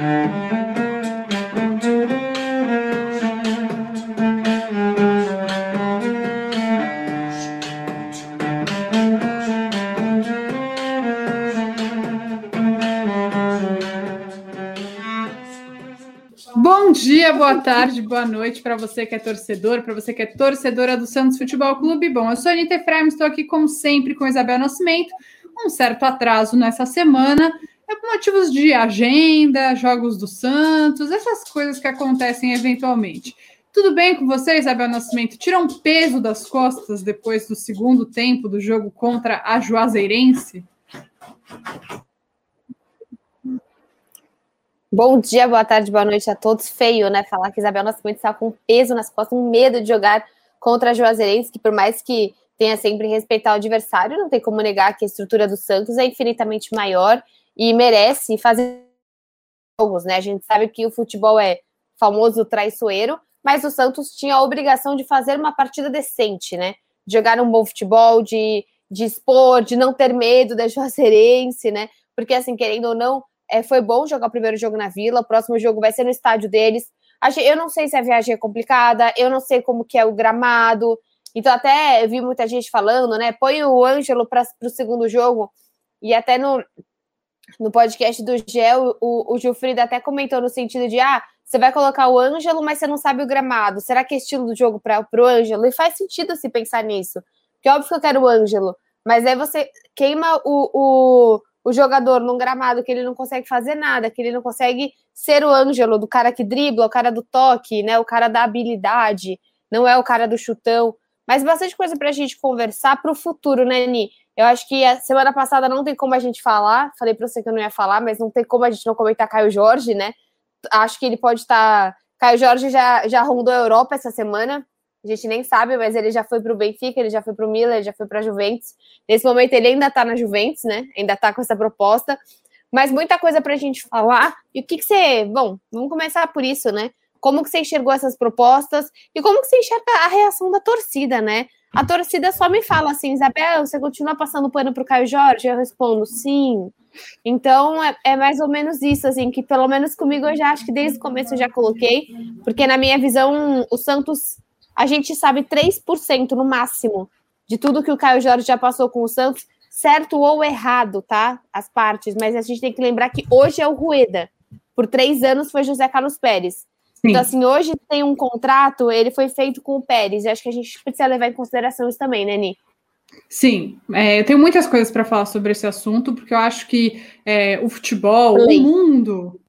Bom dia, boa tarde, boa noite para você que é torcedor, para você que é torcedora do Santos Futebol Clube. Bom, eu sou a Anitta Efraim, estou aqui como sempre com Isabel Nascimento. Um certo atraso nessa semana, é por motivos de agenda, jogos do Santos, essas coisas que acontecem eventualmente. Tudo bem com você, Isabel Nascimento? Tira um peso das costas depois do segundo tempo do jogo contra a Juazeirense? Bom dia, boa tarde, boa noite a todos. Feio, né? Falar que Isabel Nascimento está com peso nas costas, um medo de jogar contra a Juazeirense, que por mais que tenha sempre respeitar o adversário, não tem como negar que a estrutura do Santos é infinitamente maior e merece fazer jogos, né? A gente sabe que o futebol é famoso traiçoeiro, mas o Santos tinha a obrigação de fazer uma partida decente, né? De jogar um bom futebol, de, de expor, de não ter medo da Juazeirense, né? Porque, assim, querendo ou não, é, foi bom jogar o primeiro jogo na Vila, o próximo jogo vai ser no estádio deles. Eu não sei se a viagem é complicada, eu não sei como que é o gramado. Então, até vi muita gente falando, né? Põe o Ângelo para o segundo jogo. E até no, no podcast do Gel, o, o Gilfrida até comentou no sentido de: ah, você vai colocar o Ângelo, mas você não sabe o gramado. Será que é estilo do jogo para o Ângelo? E faz sentido se pensar nisso. Porque óbvio que eu quero o Ângelo, mas aí você queima o, o, o jogador num gramado que ele não consegue fazer nada, que ele não consegue ser o Ângelo, do cara que dribla, o cara do toque, né? O cara da habilidade, não é o cara do chutão. Mas bastante coisa para a gente conversar para o futuro, né, Ni? Eu acho que a semana passada não tem como a gente falar. Falei para você que eu não ia falar, mas não tem como a gente não comentar Caio Jorge, né? Acho que ele pode estar. Tá... Caio Jorge já, já rondou a Europa essa semana. A gente nem sabe, mas ele já foi para o Benfica, ele já foi para o Milan, ele já foi para a Juventus. Nesse momento ele ainda está na Juventus, né? Ainda está com essa proposta. Mas muita coisa para a gente falar. E o que, que você. Bom, vamos começar por isso, né? Como que você enxergou essas propostas e como que você enxerga a reação da torcida, né? A torcida só me fala assim, Isabel, você continua passando pano para o Caio Jorge? Eu respondo, sim. Então é, é, mais ou menos isso, assim, que pelo menos comigo eu já acho que desde o começo eu já coloquei, porque na minha visão o Santos a gente sabe 3% no máximo de tudo que o Caio Jorge já passou com o Santos, certo ou errado, tá? As partes, mas a gente tem que lembrar que hoje é o Rueda. Por três anos foi José Carlos Pérez. Sim. Então, assim, hoje tem um contrato, ele foi feito com o Pérez. E acho que a gente precisa levar em consideração isso também, né, Ni? Sim, é, eu tenho muitas coisas para falar sobre esse assunto, porque eu acho que é, o futebol, Lei. o mundo,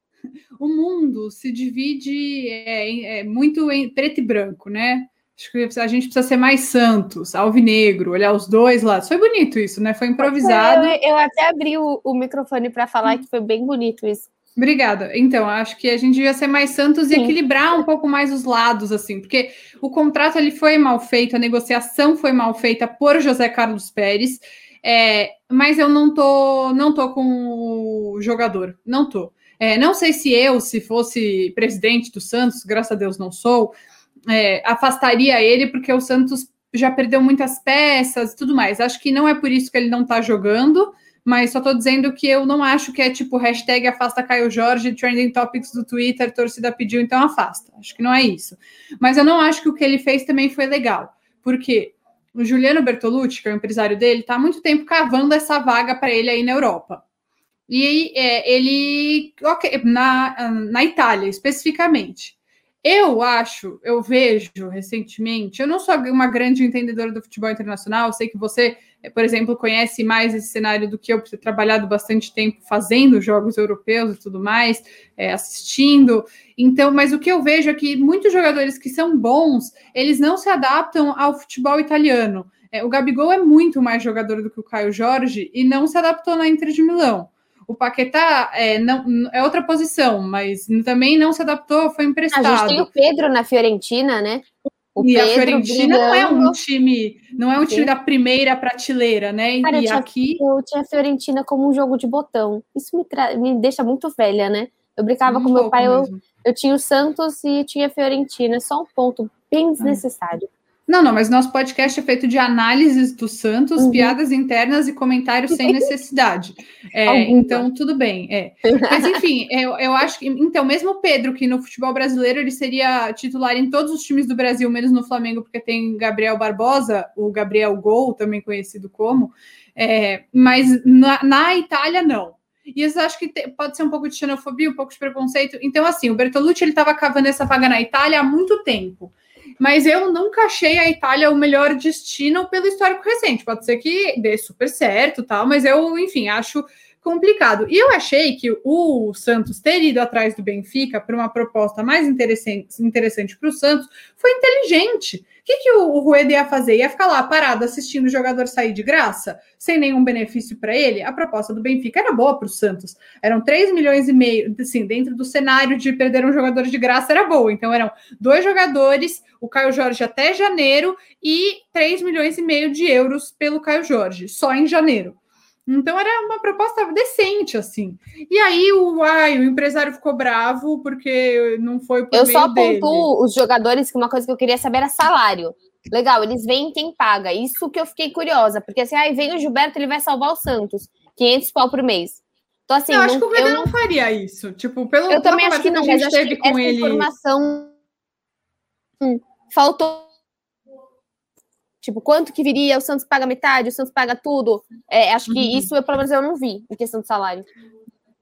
o mundo se divide é, é, muito em preto e branco, né? Acho que a gente precisa ser mais santos, alvinegro, olhar os dois lados. Foi bonito isso, né? Foi improvisado. Eu, eu até abri o, o microfone para falar que foi bem bonito isso. Obrigada. Então, acho que a gente devia ser mais santos Sim. e equilibrar um pouco mais os lados, assim, porque o contrato ele foi mal feito, a negociação foi mal feita por José Carlos Pérez, é, mas eu não tô, não tô com o jogador, não tô. É, não sei se eu, se fosse presidente do Santos, graças a Deus não sou, é, afastaria ele, porque o Santos já perdeu muitas peças e tudo mais. Acho que não é por isso que ele não está jogando, mas só estou dizendo que eu não acho que é tipo hashtag afasta Caio Jorge, trending topics do Twitter, torcida pediu, então afasta. Acho que não é isso. Mas eu não acho que o que ele fez também foi legal, porque o Juliano Bertolucci, que é o empresário dele, está há muito tempo cavando essa vaga para ele aí na Europa. E é, ele, na, na Itália especificamente. Eu acho, eu vejo recentemente, eu não sou uma grande entendedora do futebol internacional, sei que você, por exemplo, conhece mais esse cenário do que eu, por ter trabalhado bastante tempo fazendo jogos europeus e tudo mais, é, assistindo. Então, mas o que eu vejo é que muitos jogadores que são bons, eles não se adaptam ao futebol italiano. É, o Gabigol é muito mais jogador do que o Caio Jorge e não se adaptou na Inter de Milão. O Paquetá é, não, é outra posição, mas também não se adaptou, foi emprestado. A gente tem o Pedro na Fiorentina, né? O e Pedro a Fiorentina brigando. não é um time, não é um time Sim. da primeira prateleira, né? Cara, e eu tinha, aqui eu tinha a Fiorentina como um jogo de botão. Isso me, tra... me deixa muito velha, né? Eu brincava um com meu pai, eu, eu tinha o Santos e tinha a Fiorentina, só um ponto bem ah. Não, não, mas nosso podcast é feito de análises do Santos, uhum. piadas internas e comentários sem necessidade. É, então, tudo bem. É. Mas, enfim, eu, eu acho que. Então, mesmo o Pedro, que no futebol brasileiro ele seria titular em todos os times do Brasil, menos no Flamengo, porque tem Gabriel Barbosa, o Gabriel Gol, também conhecido como. É, mas na, na Itália, não. E isso acho que te, pode ser um pouco de xenofobia, um pouco de preconceito. Então, assim, o Bertolucci ele estava cavando essa vaga na Itália há muito tempo. Mas eu nunca achei a Itália o melhor destino pelo histórico recente. Pode ser que dê super certo, tal, mas eu, enfim, acho complicado. E eu achei que o Santos ter ido atrás do Benfica para uma proposta mais interessante, para o Santos foi inteligente. O que, que o, o Rueda ia fazer? Ia ficar lá parado assistindo o jogador sair de graça, sem nenhum benefício para ele? A proposta do Benfica era boa para o Santos. Eram 3 milhões e meio, assim, dentro do cenário de perder um jogador de graça era boa. Então eram dois jogadores, o Caio Jorge até janeiro e 3 milhões e meio de euros pelo Caio Jorge, só em janeiro. Então era uma proposta decente, assim. E aí o, ai, o empresário ficou bravo porque não foi por Eu só pontuo os jogadores que uma coisa que eu queria saber era salário. Legal, eles vêm quem paga. Isso que eu fiquei curiosa, porque assim, aí vem o Gilberto, ele vai salvar o Santos. 500 pau por mês. Então, assim, eu não, acho que o Vedê não, não faria isso. Tipo, pelo Eu também acho que não, mas que com essa ele... informação hum, faltou Tipo, quanto que viria? O Santos paga metade, o Santos paga tudo. É, acho que uhum. isso, eu, pelo menos, eu não vi em questão de salário.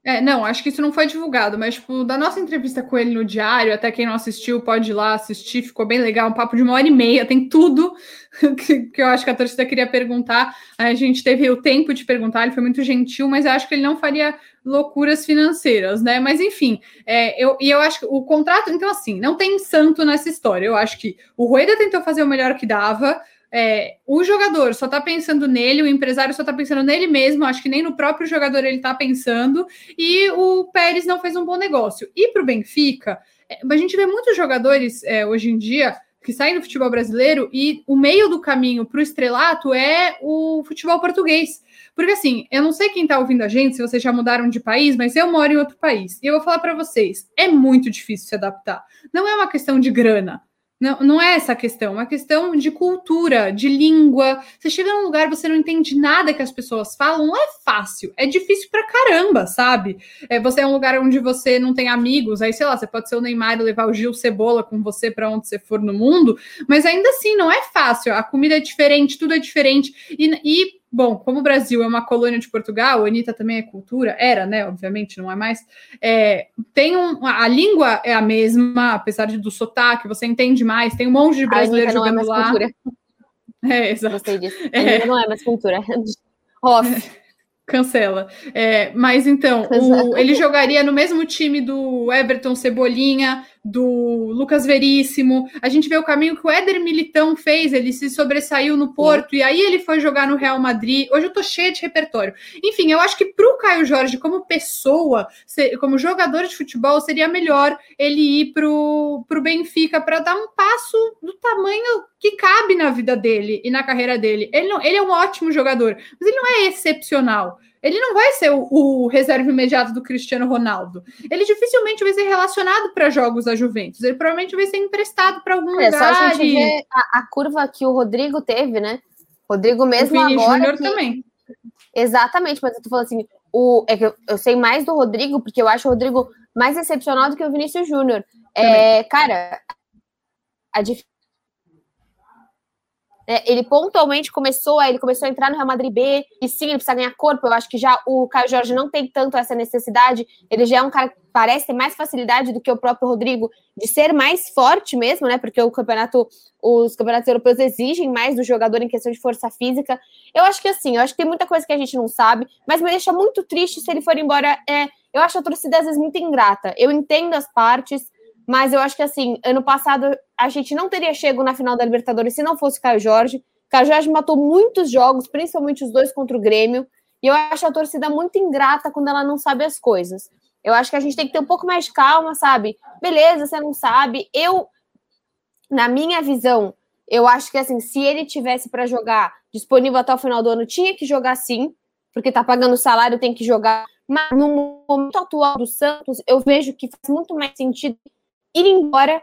É, não, acho que isso não foi divulgado, mas, tipo, da nossa entrevista com ele no diário, até quem não assistiu pode ir lá assistir, ficou bem legal, um papo de uma hora e meia, tem tudo que, que eu acho que a torcida queria perguntar. A gente teve o tempo de perguntar, ele foi muito gentil, mas eu acho que ele não faria loucuras financeiras, né? Mas enfim, é, eu, e eu acho que o contrato, então, assim, não tem santo nessa história. Eu acho que o Rueda tentou fazer o melhor que dava é, o jogador só está pensando nele, o empresário só está pensando nele mesmo, acho que nem no próprio jogador ele está pensando, e o Pérez não fez um bom negócio. E para o Benfica, é, a gente vê muitos jogadores é, hoje em dia que saem do futebol brasileiro e o meio do caminho para o estrelato é o futebol português. Porque assim, eu não sei quem está ouvindo a gente, se vocês já mudaram de país, mas eu moro em outro país. E eu vou falar para vocês, é muito difícil se adaptar. Não é uma questão de grana. Não, não é essa a questão, é uma questão de cultura, de língua. Você chega num lugar, você não entende nada que as pessoas falam, não é fácil, é difícil pra caramba, sabe? É, você é um lugar onde você não tem amigos, aí sei lá, você pode ser o Neymar e levar o Gil Cebola com você para onde você for no mundo, mas ainda assim não é fácil. A comida é diferente, tudo é diferente. E, e Bom, como o Brasil é uma colônia de Portugal, a Anitta também é cultura, era, né? Obviamente, não é mais. É, tem um, a língua é a mesma, apesar de, do sotaque, você entende mais, tem um monte de brasileiros jogando é lá. Cultura. É, exato. Gostei disso. É. Não é mais cultura. Off. Cancela. É, mas então, o, ele jogaria no mesmo time do Everton Cebolinha, do Lucas Veríssimo. A gente vê o caminho que o Éder Militão fez, ele se sobressaiu no Porto, e aí ele foi jogar no Real Madrid. Hoje eu tô cheia de repertório. Enfim, eu acho que pro Caio Jorge, como pessoa, como jogador de futebol, seria melhor ele ir pro, pro Benfica para dar um passo do tamanho que cabe na vida dele e na carreira dele. Ele, não, ele é um ótimo jogador, mas ele não é excepcional. Ele não vai ser o, o reserva imediato do Cristiano Ronaldo. Ele dificilmente vai ser relacionado para jogos da Juventus. Ele provavelmente vai ser emprestado para algum é, lugar. Só a gente e... ver a, a, curva que o Rodrigo teve, né? Rodrigo mesmo o Vini agora. Júnior que... também. Exatamente, mas eu tô falando assim, o, é que eu, eu, sei mais do Rodrigo, porque eu acho o Rodrigo mais excepcional do que o Vinícius Júnior. É, cara, a diferença é, ele pontualmente começou, ele começou a entrar no Real Madrid B, e sim, ele precisa ganhar corpo. Eu acho que já o Caio Jorge não tem tanto essa necessidade. Ele já é um cara que parece ter mais facilidade do que o próprio Rodrigo de ser mais forte mesmo, né? Porque o campeonato, os campeonatos europeus exigem mais do jogador em questão de força física. Eu acho que assim, eu acho que tem muita coisa que a gente não sabe, mas me deixa muito triste se ele for embora. É, eu acho a torcida às vezes muito ingrata. Eu entendo as partes. Mas eu acho que assim, ano passado a gente não teria chego na final da Libertadores se não fosse Caio Jorge. Caio Jorge matou muitos jogos, principalmente os dois contra o Grêmio. E eu acho a torcida muito ingrata quando ela não sabe as coisas. Eu acho que a gente tem que ter um pouco mais de calma, sabe? Beleza, você não sabe. Eu, na minha visão, eu acho que assim, se ele tivesse para jogar disponível até o final do ano, tinha que jogar sim, porque tá pagando salário, tem que jogar. Mas no momento atual do Santos, eu vejo que faz muito mais sentido ir embora,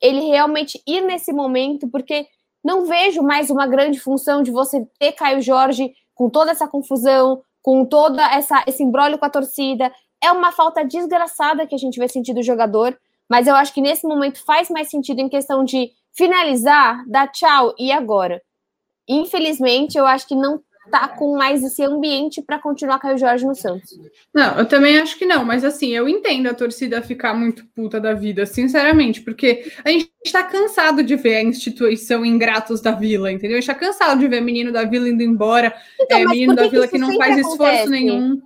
ele realmente ir nesse momento, porque não vejo mais uma grande função de você ter Caio Jorge com toda essa confusão, com toda essa esse embrólio com a torcida. É uma falta desgraçada que a gente vai sentir do jogador, mas eu acho que nesse momento faz mais sentido em questão de finalizar, dar tchau e agora. Infelizmente, eu acho que não tá com mais esse ambiente para continuar Caio Jorge no Santos. Não, eu também acho que não, mas assim, eu entendo a torcida ficar muito puta da vida, sinceramente, porque a gente está cansado de ver a instituição ingratos da vila, entendeu? A gente tá cansado de ver menino da vila indo embora, então, é, menino da vila que, que não faz acontece? esforço nenhum.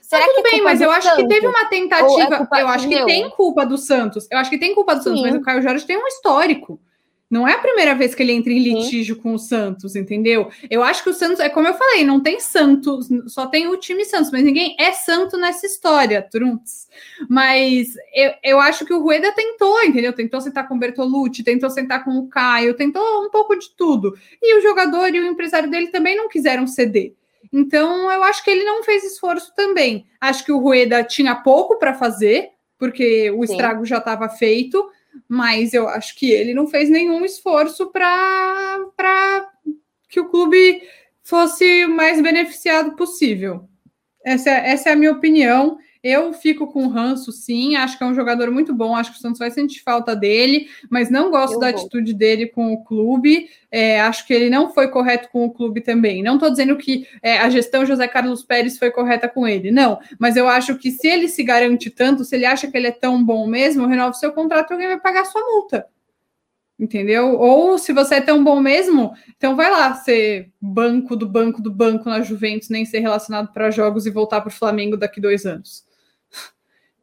Será tudo que é bem, mas eu acho que teve uma é tentativa. É eu acho que tem culpa do Santos. Eu acho que tem culpa do Santos, Sim. mas o Caio Jorge tem um histórico. Não é a primeira vez que ele entra em litígio Sim. com o Santos, entendeu? Eu acho que o Santos, é como eu falei, não tem Santos, só tem o time Santos, mas ninguém é santo nessa história, Trunks. Mas eu, eu acho que o Rueda tentou, entendeu? Tentou sentar com o Bertolucci, tentou sentar com o Caio, tentou um pouco de tudo. E o jogador e o empresário dele também não quiseram ceder. Então, eu acho que ele não fez esforço também. Acho que o Rueda tinha pouco para fazer, porque o Sim. estrago já estava feito mas eu acho que ele não fez nenhum esforço para que o clube fosse o mais beneficiado possível. Essa, é, essa é a minha opinião. Eu fico com o ranço, sim. Acho que é um jogador muito bom. Acho que o Santos vai sentir falta dele, mas não gosto eu da vou. atitude dele com o clube. É, acho que ele não foi correto com o clube também. Não estou dizendo que é, a gestão José Carlos Pérez foi correta com ele, não. Mas eu acho que se ele se garante tanto, se ele acha que ele é tão bom mesmo, renove seu contrato e alguém vai pagar sua multa entendeu? Ou se você é tão bom mesmo, então vai lá ser banco do banco do banco na Juventus, nem ser relacionado para jogos e voltar para o Flamengo daqui dois anos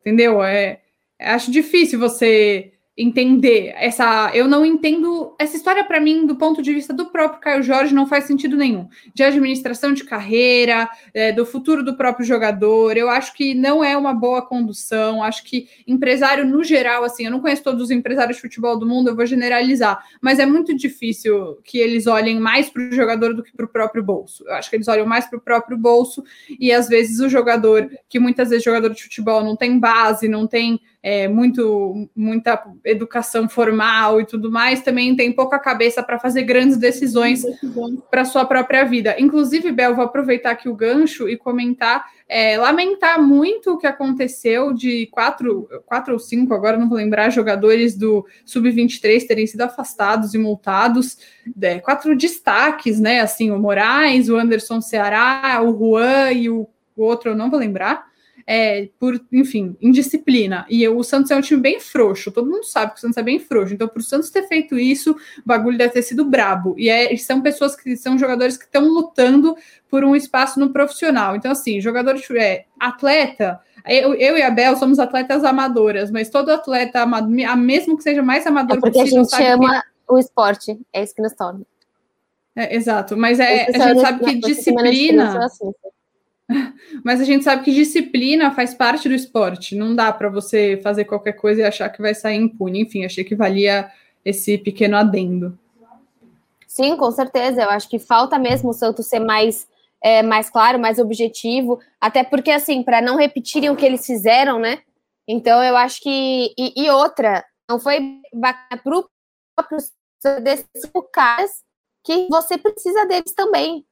entendeu? É, acho difícil você entender essa. Eu não entendo essa história para mim do ponto de vista do próprio Caio Jorge não faz sentido nenhum. De administração de carreira, é, do futuro do próprio jogador, eu acho que não é uma boa condução. Acho que empresário no geral, assim, eu não conheço todos os empresários de futebol do mundo, eu vou generalizar, mas é muito difícil que eles olhem mais para o jogador do que para o próprio bolso. Eu acho que eles olham mais para o próprio bolso e às vezes o jogador, que muitas vezes jogador de futebol não tem base, não tem é, muito muita educação formal e tudo mais, também tem pouca cabeça para fazer grandes decisões para sua própria vida. Inclusive, Bel, vou aproveitar aqui o gancho e comentar, é, lamentar muito o que aconteceu de quatro, quatro ou cinco, agora não vou lembrar, jogadores do Sub-23 terem sido afastados e multados, é, quatro destaques, né? Assim, o Moraes, o Anderson Ceará, o Juan e o, o outro eu não vou lembrar é, por, enfim, indisciplina. E o Santos é um time bem frouxo, todo mundo sabe que o Santos é bem frouxo. Então, para o Santos ter feito isso, o bagulho deve ter sido brabo. E é, são pessoas que são jogadores que estão lutando por um espaço no profissional. Então, assim, jogador é, atleta. Eu, eu, e a Bel somos atletas amadoras, mas todo atleta, amado, mesmo que seja mais amador é porque possível, a gente ama que... o esporte, é isso que nos torna. É, exato, mas é, a gente sabe que disciplina. Mas a gente sabe que disciplina faz parte do esporte. Não dá para você fazer qualquer coisa e achar que vai sair impune. Enfim, achei que valia esse pequeno adendo. Sim, com certeza. Eu acho que falta mesmo o Santos ser mais, é, mais claro, mais objetivo. Até porque, assim, para não repetirem o que eles fizeram, né? Então, eu acho que. E, e outra, não foi bacana para o próprio desses caras que você precisa deles também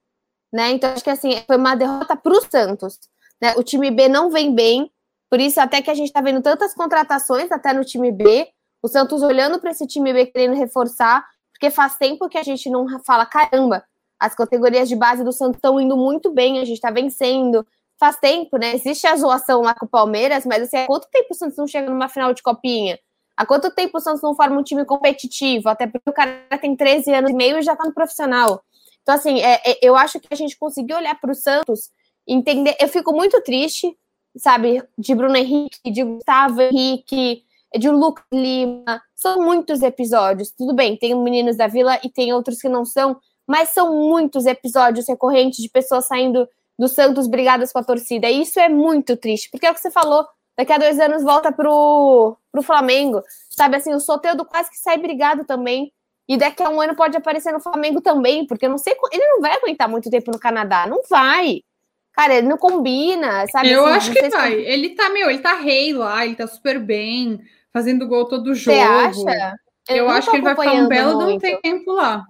né? Então, acho que assim, foi uma derrota para o Santos. Né? O time B não vem bem, por isso, até que a gente está vendo tantas contratações até no time B, o Santos olhando para esse time B querendo reforçar, porque faz tempo que a gente não fala, caramba, as categorias de base do Santos estão indo muito bem, a gente está vencendo. Faz tempo, né? Existe a zoação lá com o Palmeiras, mas assim, há quanto tempo o Santos não chega numa final de copinha? Há quanto tempo o Santos não forma um time competitivo? Até porque o cara tem 13 anos e meio e já tá no profissional. Então, assim, é, é, eu acho que a gente conseguiu olhar para o Santos, entender. Eu fico muito triste, sabe, de Bruno Henrique, de Gustavo Henrique, de Lucas Lima. São muitos episódios. Tudo bem, tem Meninos da Vila e tem outros que não são, mas são muitos episódios recorrentes de pessoas saindo do Santos brigadas com a torcida. E isso é muito triste, porque é o que você falou. Daqui a dois anos volta pro, pro Flamengo. Sabe assim, o Soteudo quase que sai brigado também. E daqui a um ano pode aparecer no Flamengo também, porque eu não sei. Ele não vai aguentar muito tempo no Canadá. Não vai. Cara, ele não combina, sabe? Eu assim, acho que vai. Se... Ele tá, meu, ele tá rei lá, ele tá super bem, fazendo gol todo jogo. Você acha? Eu, eu acho que ele vai ficar um belo de um tempo lá.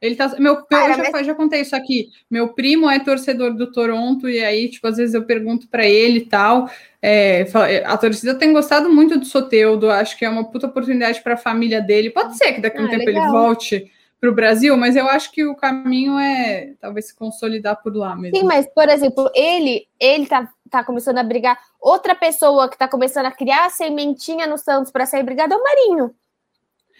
Ele tá. Meu, Cara, eu já, mas... já contei isso aqui. Meu primo é torcedor do Toronto, e aí, tipo, às vezes eu pergunto para ele e tal. É, a torcida tem gostado muito do Soteudo, acho que é uma puta oportunidade para a família dele. Pode ser que daqui a um ah, tempo legal. ele volte para o Brasil, mas eu acho que o caminho é talvez se consolidar por lá mesmo. Sim, mas, por exemplo, ele ele tá, tá começando a brigar. Outra pessoa que tá começando a criar a sementinha no Santos para sair brigado é o Marinho.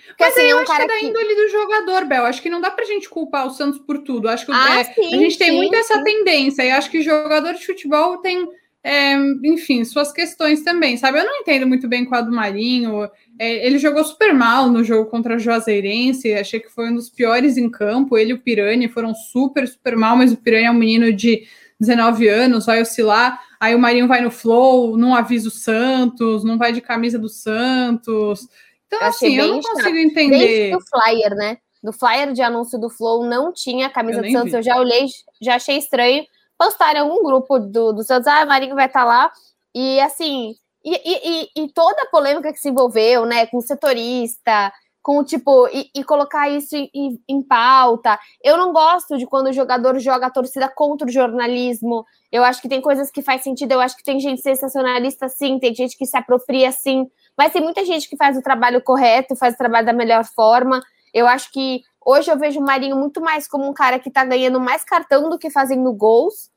Porque, Mas assim, é um eu acho que é da índole do jogador, Bel. Acho que não dá pra gente culpar o Santos por tudo. Acho que ah, é, sim, a gente tem muito essa sim. tendência. E acho que jogador de futebol tem, é, enfim, suas questões também, sabe? Eu não entendo muito bem com a do Marinho. É, ele jogou super mal no jogo contra a Juazeirense. Achei que foi um dos piores em campo. Ele e o Piranha foram super, super mal, mas o Piranha é um menino de 19 anos, vai oscilar. Aí o Marinho vai no flow, não avisa o Santos, não vai de camisa do Santos. Então, eu assim, eu não consigo entender. Desde do flyer, né? Do flyer de anúncio do Flow não tinha a camisa do Santos. Vi. Eu já olhei, já achei estranho. Postaram algum grupo do, do Santos, ah, Marinho vai estar tá lá. E assim, e, e, e, toda a polêmica que se envolveu, né, com o setorista, com tipo, e, e colocar isso em, em, pauta. Eu não gosto de quando o jogador joga a torcida contra o jornalismo. Eu acho que tem coisas que faz sentido, eu acho que tem gente sensacionalista sim, tem gente que se apropria sim. Mas tem muita gente que faz o trabalho correto, faz o trabalho da melhor forma. Eu acho que hoje eu vejo o Marinho muito mais como um cara que tá ganhando mais cartão do que fazendo gols.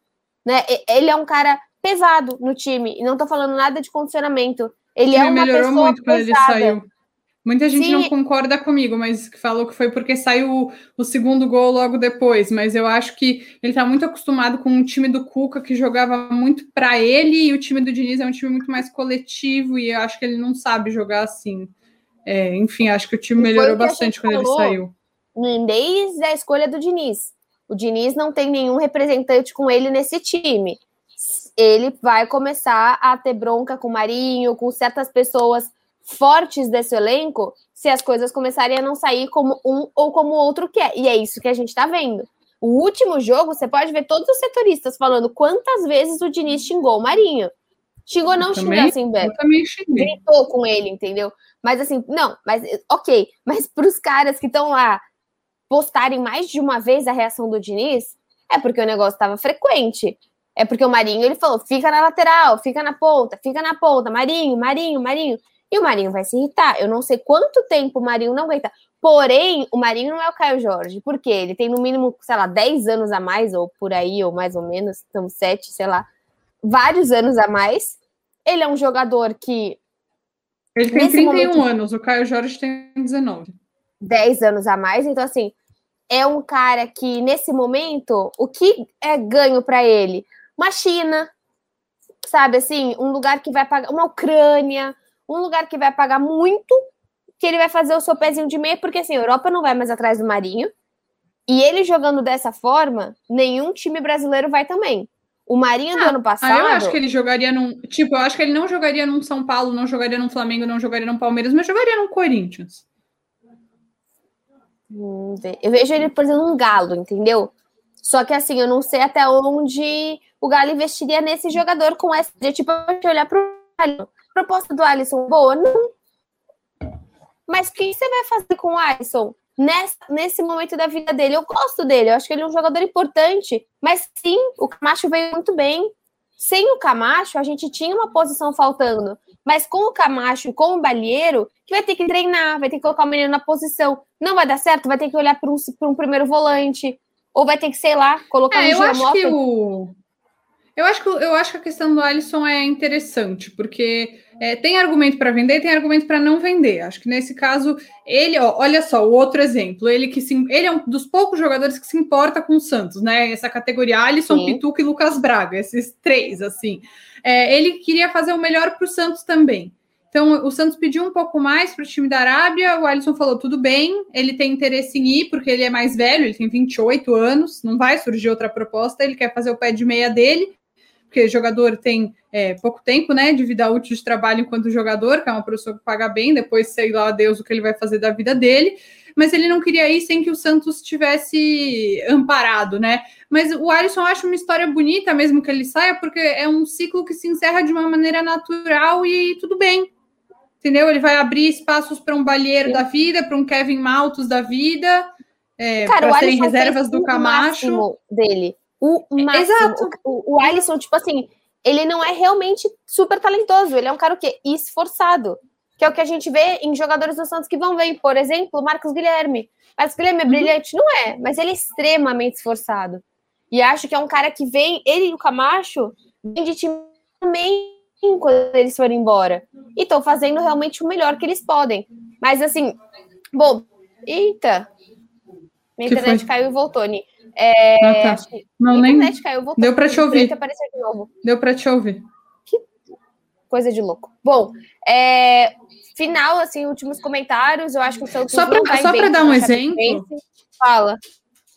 Né? Ele é um cara pesado no time. E não tô falando nada de condicionamento. Ele é uma melhorou pessoa muito quando ele saiu. Muita gente Sim. não concorda comigo, mas falou que foi porque saiu o, segundo gol logo depois. Mas eu acho que ele está muito acostumado com o time do Cuca, que jogava muito para ele, e o time do Diniz é um time muito mais coletivo, e eu acho que ele não sabe jogar assim. É, enfim, acho que o time melhorou bastante quando ele saiu. Desde a escolha do Diniz. O Diniz não tem nenhum representante com ele nesse time. Ele vai começar a ter bronca com o Marinho, com certas pessoas fortes desse elenco se as coisas começarem a não sair como um ou como o outro quer. E é isso que a gente tá vendo. O último jogo, você pode ver todos os setoristas falando quantas vezes o Diniz xingou o Marinho. Xingou não xingou assim, Beto. Gritou com ele, entendeu? Mas assim, não, mas ok. Mas para os caras que estão lá postarem mais de uma vez a reação do Diniz, é porque o negócio estava frequente. É porque o Marinho ele falou: fica na lateral, fica na ponta, fica na ponta, Marinho, Marinho, Marinho. E o Marinho vai se irritar. Eu não sei quanto tempo o Marinho não aguenta. Porém, o Marinho não é o Caio Jorge, porque ele tem no mínimo, sei lá, 10 anos a mais, ou por aí, ou mais ou menos, estamos 7, sei lá, vários anos a mais. Ele é um jogador que. Ele tem 31 momento, anos, o Caio Jorge tem 19. 10 anos a mais, então assim, é um cara que, nesse momento, o que é ganho para ele? Uma China, sabe assim, um lugar que vai pagar, uma Ucrânia, um lugar que vai pagar muito, que ele vai fazer o seu pezinho de meia, porque assim, a Europa não vai mais atrás do Marinho. E ele jogando dessa forma, nenhum time brasileiro vai também. O Marinho ah, do ano passado. Ah, eu acho que ele jogaria num. Tipo, eu acho que ele não jogaria num São Paulo, não jogaria num Flamengo, não jogaria num Palmeiras, mas jogaria num Corinthians. Hum, eu vejo ele, por exemplo, um galo, entendeu? Só que assim, eu não sei até onde o Galo investiria nesse jogador com essa. De, tipo, olhar para o Galo proposta do Alisson boa? Não. Mas o que você vai fazer com o Alisson nesse, nesse momento da vida dele? Eu gosto dele, eu acho que ele é um jogador importante. Mas sim, o Camacho veio muito bem. Sem o Camacho, a gente tinha uma posição faltando. Mas com o Camacho e com o Balheiro, que vai ter que treinar, vai ter que colocar o menino na posição. Não vai dar certo, vai ter que olhar para um, um primeiro volante. Ou vai ter que, sei lá, colocar é, um eu acho que o eu acho, que, eu acho que a questão do Alisson é interessante, porque é, tem argumento para vender tem argumento para não vender. Acho que nesse caso, ele, ó, olha só, o outro exemplo, ele que se, ele é um dos poucos jogadores que se importa com o Santos, né? Essa categoria Alisson, Sim. Pituca e Lucas Braga, esses três, assim. É, ele queria fazer o melhor para o Santos também. Então, o Santos pediu um pouco mais para o time da Arábia, o Alisson falou: tudo bem, ele tem interesse em ir, porque ele é mais velho, ele tem 28 anos, não vai surgir outra proposta, ele quer fazer o pé de meia dele porque jogador tem é, pouco tempo, né, de vida útil de trabalho enquanto jogador, que é uma pessoa que paga bem, depois sei lá Deus o que ele vai fazer da vida dele, mas ele não queria ir sem que o Santos tivesse amparado, né? Mas o Alisson acha uma história bonita, mesmo que ele saia, porque é um ciclo que se encerra de uma maneira natural e tudo bem. Entendeu? Ele vai abrir espaços para um balheiro da vida, para um Kevin Maltos da vida, é, para serem reservas do Camacho. dele. O máximo. Exato. O, o, o Alisson, tipo assim, ele não é realmente super talentoso. Ele é um cara o quê? Esforçado. Que é o que a gente vê em jogadores do Santos que vão ver, por exemplo, o Marcos Guilherme. Marcos Guilherme é uhum. brilhante? Não é, mas ele é extremamente esforçado. E acho que é um cara que vem, ele e o Camacho, vem de time também quando eles forem embora. E estão fazendo realmente o melhor que eles podem. Mas assim, bom, eita, minha que internet foi? caiu e voltou, Ni. É, ah, tá. Não, nem... internet caiu, voltou. Deu para te ouvir. De novo. Deu para te ouvir. Que coisa de louco. Bom, é, final, assim, últimos comentários. Eu acho que o Santos só para só para dar um exemplo. Fala.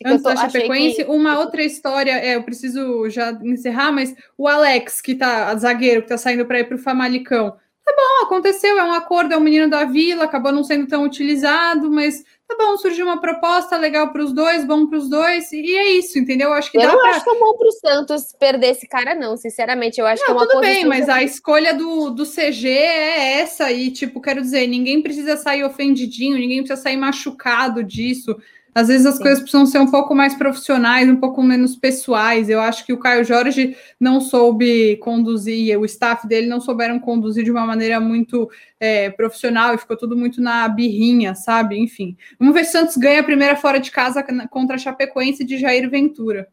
Antes da Chapecoense, que... uma outra história, é, eu preciso já encerrar, mas o Alex, que tá, zagueiro, que tá saindo para ir para o Famalicão. Tá bom, aconteceu, é um acordo, é um menino da vila, acabou não sendo tão utilizado, mas tá bom, surgiu uma proposta legal para os dois, bom para os dois, e é isso, entendeu? Acho que eu não pra... acho que é bom para o Santos perder esse cara, não, sinceramente. Eu acho não, que é uma tudo bem, mas a escolha do, do CG é essa, e tipo, quero dizer, ninguém precisa sair ofendidinho, ninguém precisa sair machucado disso. Às vezes as Sim. coisas precisam ser um pouco mais profissionais, um pouco menos pessoais. Eu acho que o Caio Jorge não soube conduzir, o staff dele não souberam conduzir de uma maneira muito é, profissional e ficou tudo muito na birrinha, sabe? Enfim. Vamos ver se o Santos ganha a primeira fora de casa contra a Chapecoense de Jair Ventura.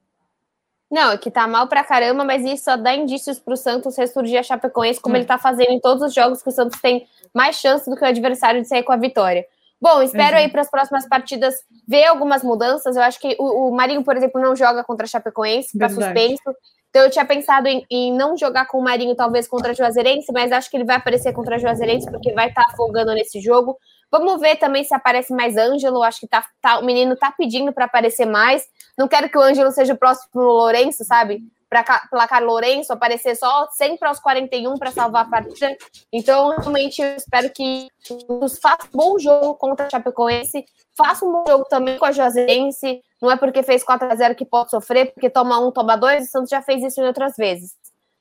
Não, que tá mal pra caramba, mas isso só dá indícios pro Santos ressurgir a Chapecoense, como hum. ele tá fazendo em todos os jogos que o Santos tem mais chance do que o adversário de sair com a vitória. Bom, espero uhum. aí para as próximas partidas ver algumas mudanças. Eu acho que o, o Marinho, por exemplo, não joga contra a Chapecoense, está suspenso. Então eu tinha pensado em, em, não jogar com o Marinho, talvez contra a Juazeirense, mas acho que ele vai aparecer contra a Juazeirense, porque vai estar tá afogando nesse jogo. Vamos ver também se aparece mais Ângelo. Acho que tá, tá, o menino tá pedindo para aparecer mais. Não quero que o Ângelo seja o próximo Lourenço, sabe? Para placar Lourenço aparecer só sempre aos 41 para salvar a partida. Então, realmente, eu espero que os faça um bom jogo contra a Chapecoense, faça um bom jogo também com a Juazeirense. Não é porque fez 4 a 0 que pode sofrer, porque toma um, toma dois. O Santos já fez isso em outras vezes.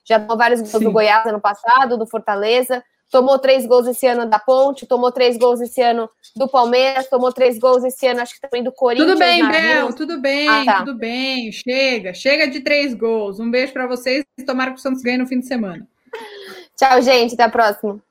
Já tomou vários gols do Goiás ano passado, do Fortaleza tomou três gols esse ano da Ponte, tomou três gols esse ano do Palmeiras, tomou três gols esse ano, acho que também do Corinthians. Tudo bem, né? Bel, tudo bem, ah, tá. tudo bem. Chega, chega de três gols. Um beijo para vocês e tomara que o Santos ganhe no fim de semana. Tchau, gente. Até a próxima.